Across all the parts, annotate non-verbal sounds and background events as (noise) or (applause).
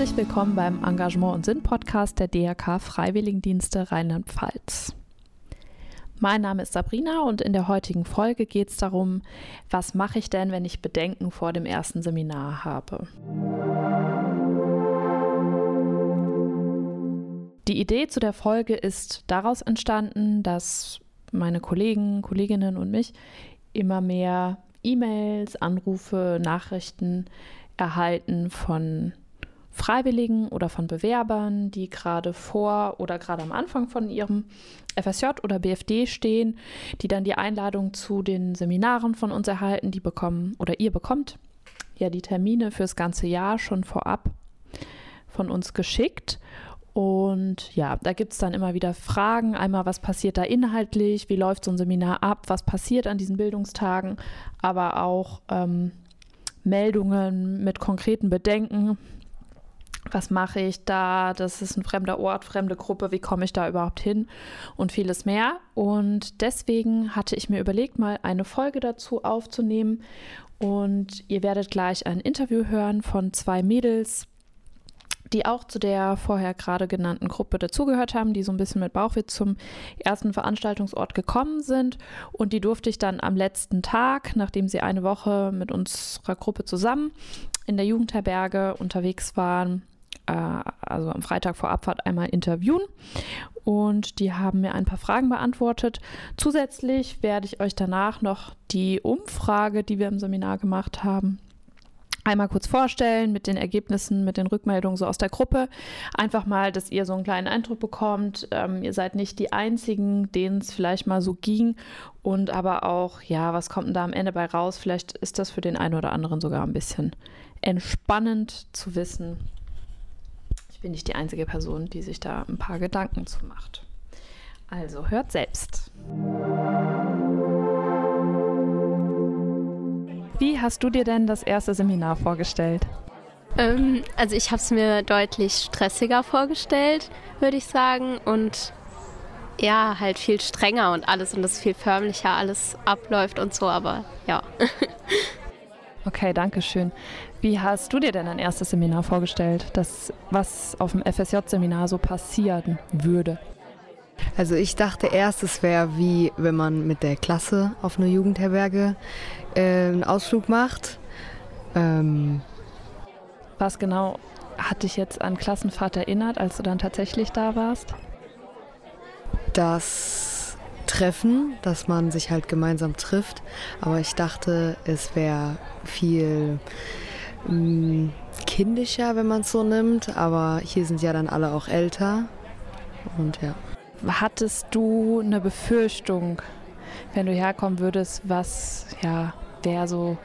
Herzlich willkommen beim Engagement und Sinn Podcast der DRK Freiwilligendienste Rheinland-Pfalz. Mein Name ist Sabrina und in der heutigen Folge geht es darum, was mache ich denn, wenn ich Bedenken vor dem ersten Seminar habe. Die Idee zu der Folge ist daraus entstanden, dass meine Kollegen, Kolleginnen und mich immer mehr E-Mails, Anrufe, Nachrichten erhalten von Freiwilligen oder von Bewerbern, die gerade vor oder gerade am Anfang von ihrem FSJ oder BFD stehen, die dann die Einladung zu den Seminaren von uns erhalten, die bekommen oder ihr bekommt ja die Termine fürs ganze Jahr schon vorab von uns geschickt. Und ja, da gibt es dann immer wieder Fragen. Einmal, was passiert da inhaltlich? Wie läuft so ein Seminar ab? Was passiert an diesen Bildungstagen? Aber auch ähm, Meldungen mit konkreten Bedenken was mache ich da, das ist ein fremder Ort, fremde Gruppe, wie komme ich da überhaupt hin und vieles mehr. Und deswegen hatte ich mir überlegt, mal eine Folge dazu aufzunehmen. Und ihr werdet gleich ein Interview hören von zwei Mädels, die auch zu der vorher gerade genannten Gruppe dazugehört haben, die so ein bisschen mit Bauchweh zum ersten Veranstaltungsort gekommen sind. Und die durfte ich dann am letzten Tag, nachdem sie eine Woche mit unserer Gruppe zusammen in der Jugendherberge unterwegs waren, äh, also am Freitag vor Abfahrt einmal interviewen und die haben mir ein paar Fragen beantwortet. Zusätzlich werde ich euch danach noch die Umfrage, die wir im Seminar gemacht haben, einmal kurz vorstellen mit den Ergebnissen, mit den Rückmeldungen so aus der Gruppe. Einfach mal, dass ihr so einen kleinen Eindruck bekommt. Ähm, ihr seid nicht die Einzigen, denen es vielleicht mal so ging. Und aber auch, ja, was kommt denn da am Ende bei raus? Vielleicht ist das für den einen oder anderen sogar ein bisschen entspannend zu wissen, bin nicht die einzige Person, die sich da ein paar Gedanken zu macht. Also hört selbst. Wie hast du dir denn das erste Seminar vorgestellt? Ähm, also ich habe es mir deutlich stressiger vorgestellt, würde ich sagen. Und ja, halt viel strenger und alles und das viel förmlicher alles abläuft und so, aber ja. (laughs) Okay, danke schön. Wie hast du dir denn ein erstes Seminar vorgestellt, das, was auf dem FSJ-Seminar so passieren würde? Also ich dachte erst, es wäre wie wenn man mit der Klasse auf eine Jugendherberge äh, einen Ausflug macht. Ähm was genau hat dich jetzt an Klassenfahrt erinnert, als du dann tatsächlich da warst? Das Treffen, dass man sich halt gemeinsam trifft. Aber ich dachte, es wäre viel mh, mm, kindischer, wenn man es so nimmt. Aber hier sind ja dann alle auch älter. Und ja. Hattest du eine Befürchtung, wenn du herkommen würdest, was ja wäre so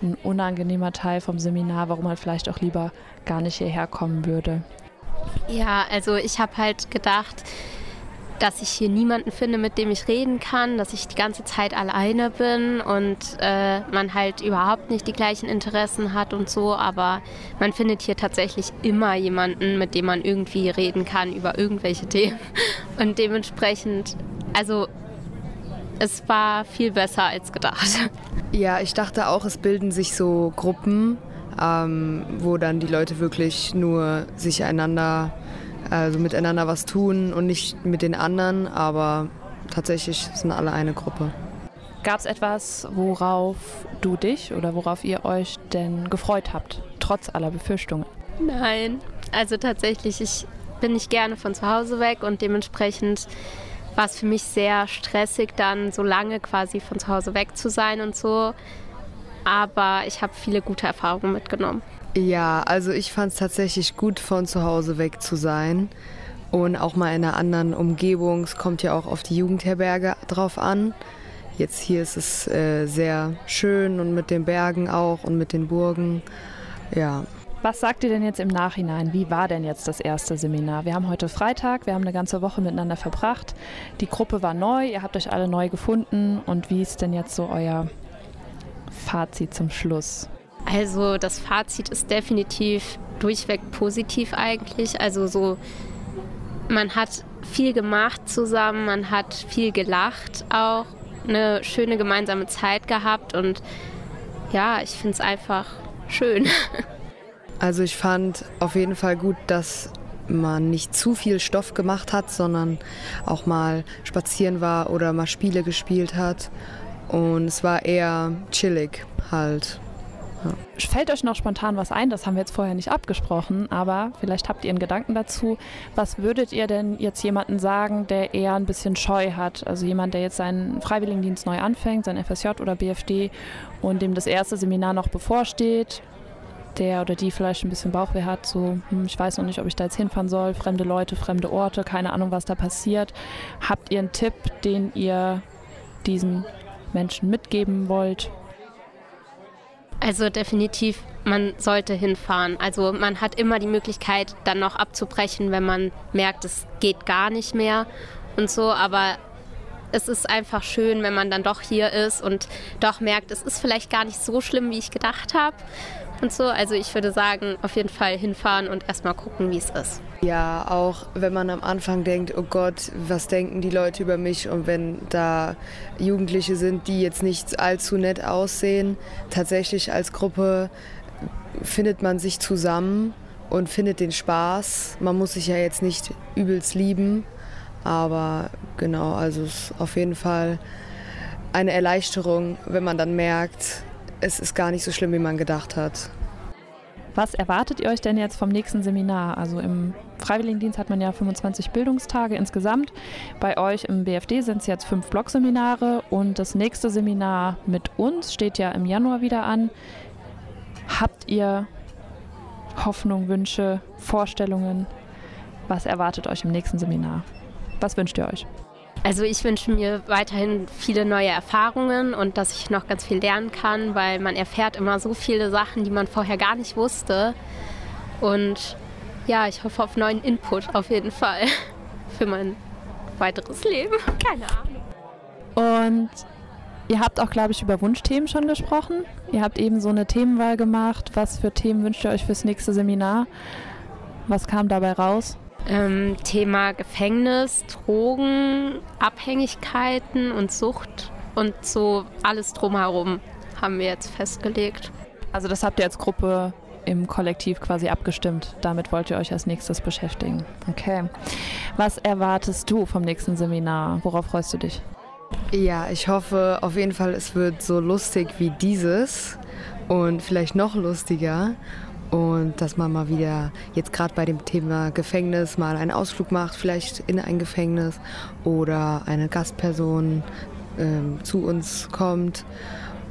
ein unangenehmer Teil vom Seminar, warum man vielleicht auch lieber gar nicht hierher kommen würde? Ja, also ich habe halt gedacht, dass ich hier niemanden finde, mit dem ich reden kann, dass ich die ganze Zeit alleine bin und äh, man halt überhaupt nicht die gleichen Interessen hat und so, aber man findet hier tatsächlich immer jemanden, mit dem man irgendwie reden kann über irgendwelche (laughs) Themen und dementsprechend, also es war viel besser als gedacht. Ja, ich dachte auch, es bilden sich so Gruppen, ähm, wo dann die Leute wirklich nur sich einander also miteinander was tun und nicht mit den anderen, aber tatsächlich sind alle eine Gruppe. Gab es etwas, worauf du dich oder worauf ihr euch denn gefreut habt, trotz aller Befürchtungen? Nein, also tatsächlich, ich bin nicht gerne von zu Hause weg und dementsprechend war es für mich sehr stressig, dann so lange quasi von zu Hause weg zu sein und so. Aber ich habe viele gute Erfahrungen mitgenommen. Ja, also ich fand es tatsächlich gut, von zu Hause weg zu sein und auch mal in einer anderen Umgebung. Es kommt ja auch auf die Jugendherberge drauf an. Jetzt hier ist es äh, sehr schön und mit den Bergen auch und mit den Burgen. Ja. Was sagt ihr denn jetzt im Nachhinein? Wie war denn jetzt das erste Seminar? Wir haben heute Freitag, wir haben eine ganze Woche miteinander verbracht. Die Gruppe war neu, ihr habt euch alle neu gefunden. Und wie ist denn jetzt so euer Fazit zum Schluss? Also das Fazit ist definitiv durchweg positiv eigentlich. Also so, man hat viel gemacht zusammen, man hat viel gelacht auch, eine schöne gemeinsame Zeit gehabt und ja, ich finde es einfach schön. (laughs) Also ich fand auf jeden Fall gut, dass man nicht zu viel Stoff gemacht hat, sondern auch mal spazieren war oder mal Spiele gespielt hat. Und es war eher chillig halt. Ja. Fällt euch noch spontan was ein? Das haben wir jetzt vorher nicht abgesprochen, aber vielleicht habt ihr einen Gedanken dazu. Was würdet ihr denn jetzt jemanden sagen, der eher ein bisschen Scheu hat? Also jemand, der jetzt seinen Freiwilligendienst neu anfängt, sein FSJ oder BFD und dem das erste Seminar noch bevorsteht, der oder die vielleicht ein bisschen Bauchweh hat, so hm, ich weiß noch nicht, ob ich da jetzt hinfahren soll, fremde Leute, fremde Orte, keine Ahnung, was da passiert. Habt ihr einen Tipp, den ihr diesen Menschen mitgeben wollt? Also definitiv, man sollte hinfahren. Also man hat immer die Möglichkeit, dann noch abzubrechen, wenn man merkt, es geht gar nicht mehr und so. Aber es ist einfach schön, wenn man dann doch hier ist und doch merkt, es ist vielleicht gar nicht so schlimm, wie ich gedacht habe und so. Also ich würde sagen, auf jeden Fall hinfahren und erstmal gucken, wie es ist. Ja, auch wenn man am Anfang denkt, oh Gott, was denken die Leute über mich und wenn da Jugendliche sind, die jetzt nicht allzu nett aussehen, tatsächlich als Gruppe findet man sich zusammen und findet den Spaß. Man muss sich ja jetzt nicht übelst lieben, aber genau, also es ist auf jeden Fall eine Erleichterung, wenn man dann merkt, es ist gar nicht so schlimm, wie man gedacht hat. Was erwartet ihr euch denn jetzt vom nächsten Seminar? Also im Freiwilligendienst hat man ja 25 Bildungstage insgesamt. Bei euch im BFD sind es jetzt fünf Blockseminare und das nächste Seminar mit uns steht ja im Januar wieder an. Habt ihr Hoffnung, Wünsche, Vorstellungen? Was erwartet euch im nächsten Seminar? Was wünscht ihr euch? Also ich wünsche mir weiterhin viele neue Erfahrungen und dass ich noch ganz viel lernen kann, weil man erfährt immer so viele Sachen, die man vorher gar nicht wusste. Und ja, ich hoffe auf neuen Input auf jeden Fall (laughs) für mein weiteres Leben. (laughs) Keine Ahnung. Und ihr habt auch, glaube ich, über Wunschthemen schon gesprochen. Ihr habt eben so eine themenwahl gemacht. Was für Themen wünscht ihr euch fürs nächste Seminar? Was kam dabei raus? Ähm, Thema Gefängnis, Drogen, Abhängigkeiten und Sucht und so alles drumherum haben wir jetzt festgelegt. Also das habt ihr als Gruppe im Kollektiv quasi abgestimmt. Damit wollt ihr euch als nächstes beschäftigen. Okay. Was erwartest du vom nächsten Seminar? Worauf freust du dich? Ja, ich hoffe auf jeden Fall, es wird so lustig wie dieses und vielleicht noch lustiger und dass man mal wieder jetzt gerade bei dem Thema Gefängnis mal einen Ausflug macht, vielleicht in ein Gefängnis oder eine Gastperson ähm, zu uns kommt.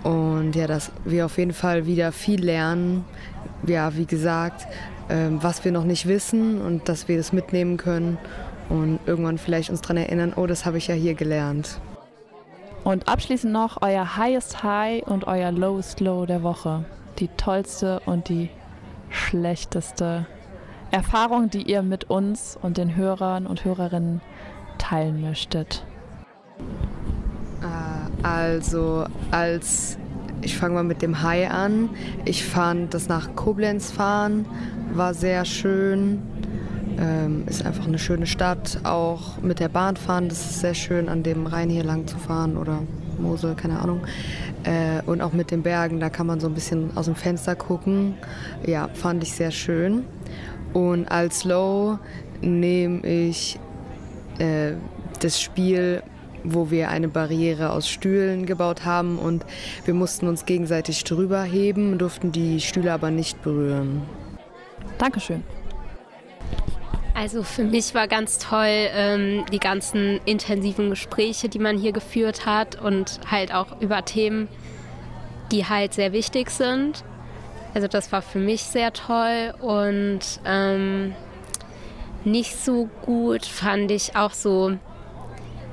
Und ja, dass wir auf jeden Fall wieder viel lernen. Ja, wie gesagt, ähm, was wir noch nicht wissen und dass wir das mitnehmen können und irgendwann vielleicht uns daran erinnern, oh, das habe ich ja hier gelernt. Und abschließend noch euer Highest High und euer Lowest Low der Woche. Die tollste und die schlechteste Erfahrung, die ihr mit uns und den Hörern und Hörerinnen teilen möchtet? Äh, also als ich fange mal mit dem High an. Ich fand das nach Koblenz fahren war sehr schön. Ähm, ist einfach eine schöne Stadt. Auch mit der Bahn fahren, das ist sehr schön, an dem Rhein hier lang zu fahren oder Mosel, keine Ahnung. Äh, und auch mit den Bergen, da kann man so ein bisschen aus dem Fenster gucken. Ja, fand ich sehr schön. Und als Low nehme ich äh, das Spiel, wo wir eine Barriere aus Stühlen gebaut haben und wir mussten uns gegenseitig drüber heben, durften die Stühle aber nicht berühren. Dankeschön. Also für mich war ganz toll ähm, die ganzen intensiven Gespräche, die man hier geführt hat und halt auch über Themen, die halt sehr wichtig sind. Also das war für mich sehr toll und ähm, nicht so gut fand ich auch so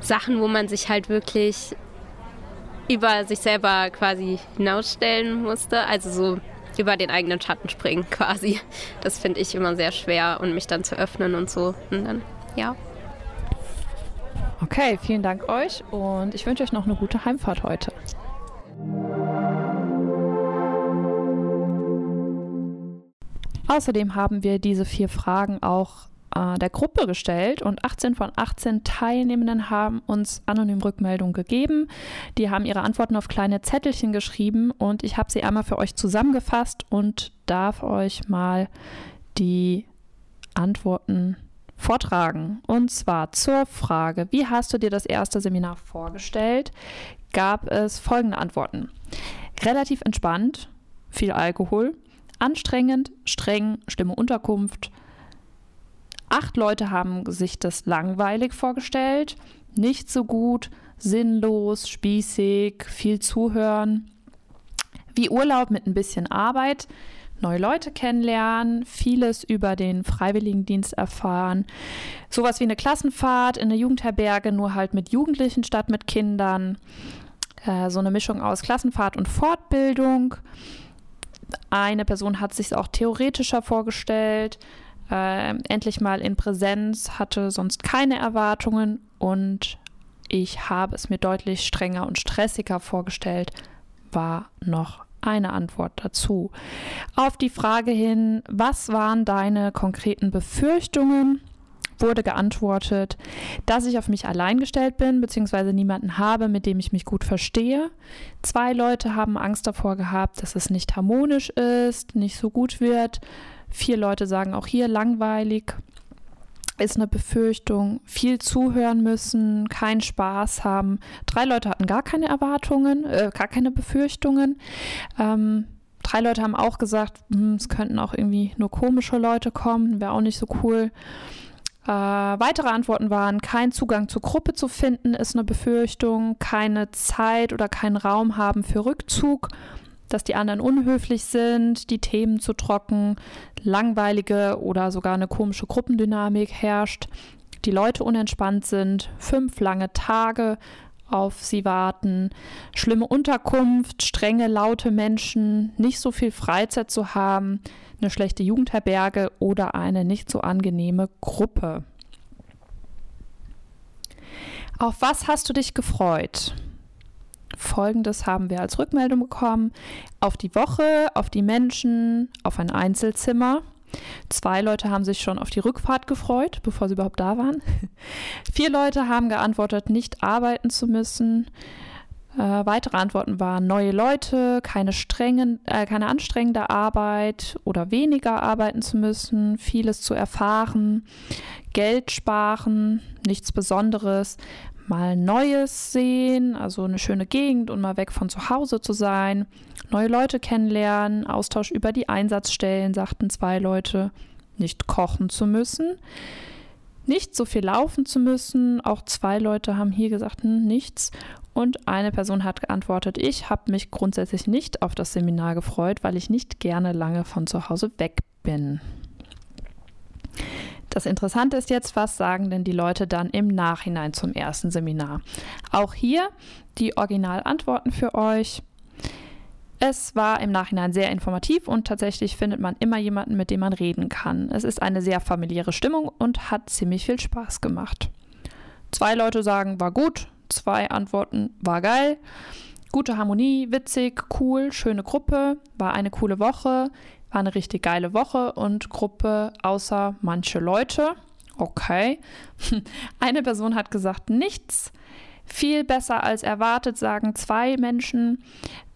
Sachen, wo man sich halt wirklich über sich selber quasi hinausstellen musste. Also so über den eigenen Schatten springen (laughs) quasi. Das finde ich immer sehr schwer und mich dann zu öffnen und so. Und dann, ja. Okay, vielen Dank euch und ich wünsche euch noch eine gute Heimfahrt heute. Außerdem haben wir diese vier Fragen auch äh, der Gruppe gestellt und 18 von 18 Teilnehmenden haben uns anonym Rückmeldungen gegeben. Die haben ihre Antworten auf kleine Zettelchen geschrieben und ich habe sie einmal für euch zusammengefasst und darf euch mal die Antworten vortragen. Und zwar zur Frage, wie hast du dir das erste Seminar vorgestellt? Gab es folgende Antworten. Relativ entspannt, viel Alkohol, anstrengend, streng, schlimme Unterkunft. Acht Leute haben sich das langweilig vorgestellt, nicht so gut, sinnlos, spießig, viel zuhören. Wie Urlaub mit ein bisschen Arbeit, neue Leute kennenlernen, vieles über den Freiwilligendienst erfahren. Sowas wie eine Klassenfahrt in eine Jugendherberge, nur halt mit Jugendlichen statt mit Kindern. Äh, so eine Mischung aus Klassenfahrt und Fortbildung. Eine Person hat sich auch theoretischer vorgestellt, äh, endlich mal in Präsenz, hatte sonst keine Erwartungen und ich habe es mir deutlich strenger und stressiger vorgestellt, war noch eine Antwort dazu. Auf die Frage hin, was waren deine konkreten Befürchtungen? wurde geantwortet, dass ich auf mich allein gestellt bin, beziehungsweise niemanden habe, mit dem ich mich gut verstehe. Zwei Leute haben Angst davor gehabt, dass es nicht harmonisch ist, nicht so gut wird. Vier Leute sagen auch hier langweilig ist eine Befürchtung, viel zuhören müssen, keinen Spaß haben. Drei Leute hatten gar keine Erwartungen, äh, gar keine Befürchtungen. Ähm, drei Leute haben auch gesagt, hm, es könnten auch irgendwie nur komische Leute kommen, wäre auch nicht so cool. Äh, weitere Antworten waren, kein Zugang zur Gruppe zu finden, ist eine Befürchtung, keine Zeit oder keinen Raum haben für Rückzug, dass die anderen unhöflich sind, die Themen zu trocken, langweilige oder sogar eine komische Gruppendynamik herrscht, die Leute unentspannt sind, fünf lange Tage auf sie warten, schlimme Unterkunft, strenge, laute Menschen, nicht so viel Freizeit zu haben, eine schlechte Jugendherberge oder eine nicht so angenehme Gruppe. Auf was hast du dich gefreut? Folgendes haben wir als Rückmeldung bekommen. Auf die Woche, auf die Menschen, auf ein Einzelzimmer. Zwei Leute haben sich schon auf die Rückfahrt gefreut, bevor sie überhaupt da waren. (laughs) Vier Leute haben geantwortet, nicht arbeiten zu müssen. Äh, weitere Antworten waren neue Leute, keine, strengen, äh, keine anstrengende Arbeit oder weniger arbeiten zu müssen, vieles zu erfahren, Geld sparen, nichts Besonderes, mal Neues sehen, also eine schöne Gegend und mal weg von zu Hause zu sein, neue Leute kennenlernen, Austausch über die Einsatzstellen, sagten zwei Leute, nicht kochen zu müssen, nicht so viel laufen zu müssen, auch zwei Leute haben hier gesagt, hm, nichts und eine Person hat geantwortet, ich habe mich grundsätzlich nicht auf das Seminar gefreut, weil ich nicht gerne lange von zu Hause weg bin. Das Interessante ist jetzt, was sagen denn die Leute dann im Nachhinein zum ersten Seminar? Auch hier die Originalantworten für euch. Es war im Nachhinein sehr informativ und tatsächlich findet man immer jemanden, mit dem man reden kann. Es ist eine sehr familiäre Stimmung und hat ziemlich viel Spaß gemacht. Zwei Leute sagen, war gut, zwei Antworten war geil. Gute Harmonie, witzig, cool, schöne Gruppe, war eine coole Woche, war eine richtig geile Woche und Gruppe außer manche Leute. Okay. (laughs) Eine Person hat gesagt, nichts. Viel besser als erwartet, sagen zwei Menschen.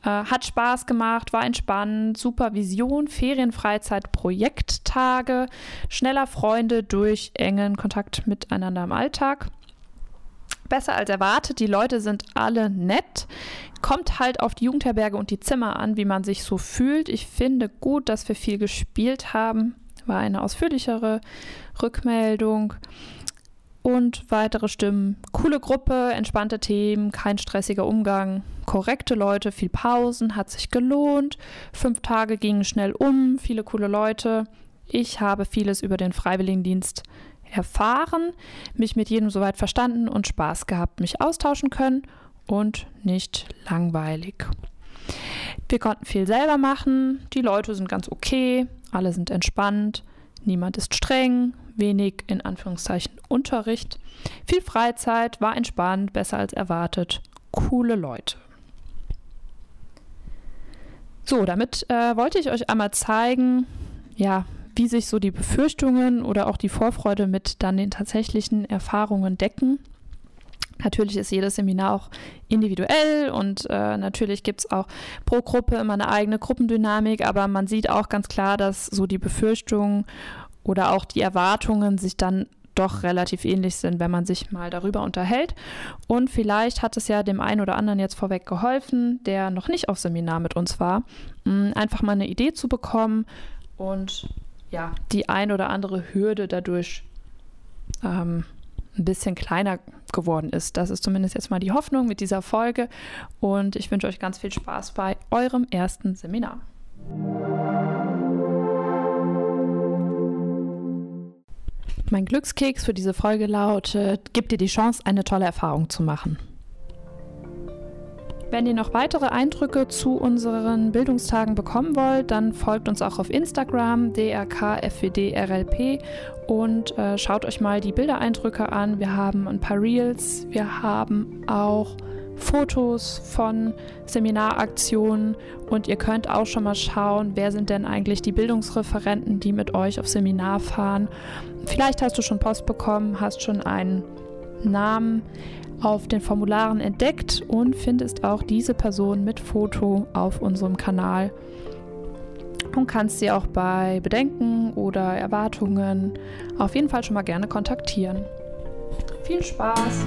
Äh, hat Spaß gemacht, war entspannt, Supervision, Ferienfreizeit, Projekttage, schneller Freunde durch engen Kontakt miteinander im Alltag besser als erwartet. Die Leute sind alle nett. Kommt halt auf die Jugendherberge und die Zimmer an, wie man sich so fühlt. Ich finde gut, dass wir viel gespielt haben. War eine ausführlichere Rückmeldung. Und weitere Stimmen. Coole Gruppe, entspannte Themen, kein stressiger Umgang, korrekte Leute, viel Pausen, hat sich gelohnt. Fünf Tage gingen schnell um, viele coole Leute. Ich habe vieles über den Freiwilligendienst erfahren, mich mit jedem soweit verstanden und Spaß gehabt, mich austauschen können und nicht langweilig. Wir konnten viel selber machen, die Leute sind ganz okay, alle sind entspannt, niemand ist streng, wenig in Anführungszeichen Unterricht, viel Freizeit, war entspannt, besser als erwartet, coole Leute. So, damit äh, wollte ich euch einmal zeigen, ja, wie sich so die Befürchtungen oder auch die Vorfreude mit dann den tatsächlichen Erfahrungen decken. Natürlich ist jedes Seminar auch individuell und äh, natürlich gibt es auch pro Gruppe immer eine eigene Gruppendynamik, aber man sieht auch ganz klar, dass so die Befürchtungen oder auch die Erwartungen sich dann doch relativ ähnlich sind, wenn man sich mal darüber unterhält. Und vielleicht hat es ja dem einen oder anderen jetzt vorweg geholfen, der noch nicht auf Seminar mit uns war, einfach mal eine Idee zu bekommen und ja, die ein oder andere Hürde dadurch ähm, ein bisschen kleiner geworden ist. Das ist zumindest jetzt mal die Hoffnung mit dieser Folge und ich wünsche euch ganz viel Spaß bei eurem ersten Seminar. Mein Glückskeks für diese Folge lautet, gib dir die Chance, eine tolle Erfahrung zu machen. Wenn ihr noch weitere Eindrücke zu unseren Bildungstagen bekommen wollt, dann folgt uns auch auf Instagram drkfwdrlp und äh, schaut euch mal die Bildereindrücke an. Wir haben ein paar Reels, wir haben auch Fotos von Seminaraktionen und ihr könnt auch schon mal schauen, wer sind denn eigentlich die Bildungsreferenten, die mit euch auf Seminar fahren. Vielleicht hast du schon Post bekommen, hast schon einen Namen auf den Formularen entdeckt und findest auch diese Person mit Foto auf unserem Kanal und kannst sie auch bei Bedenken oder Erwartungen auf jeden Fall schon mal gerne kontaktieren. Viel Spaß!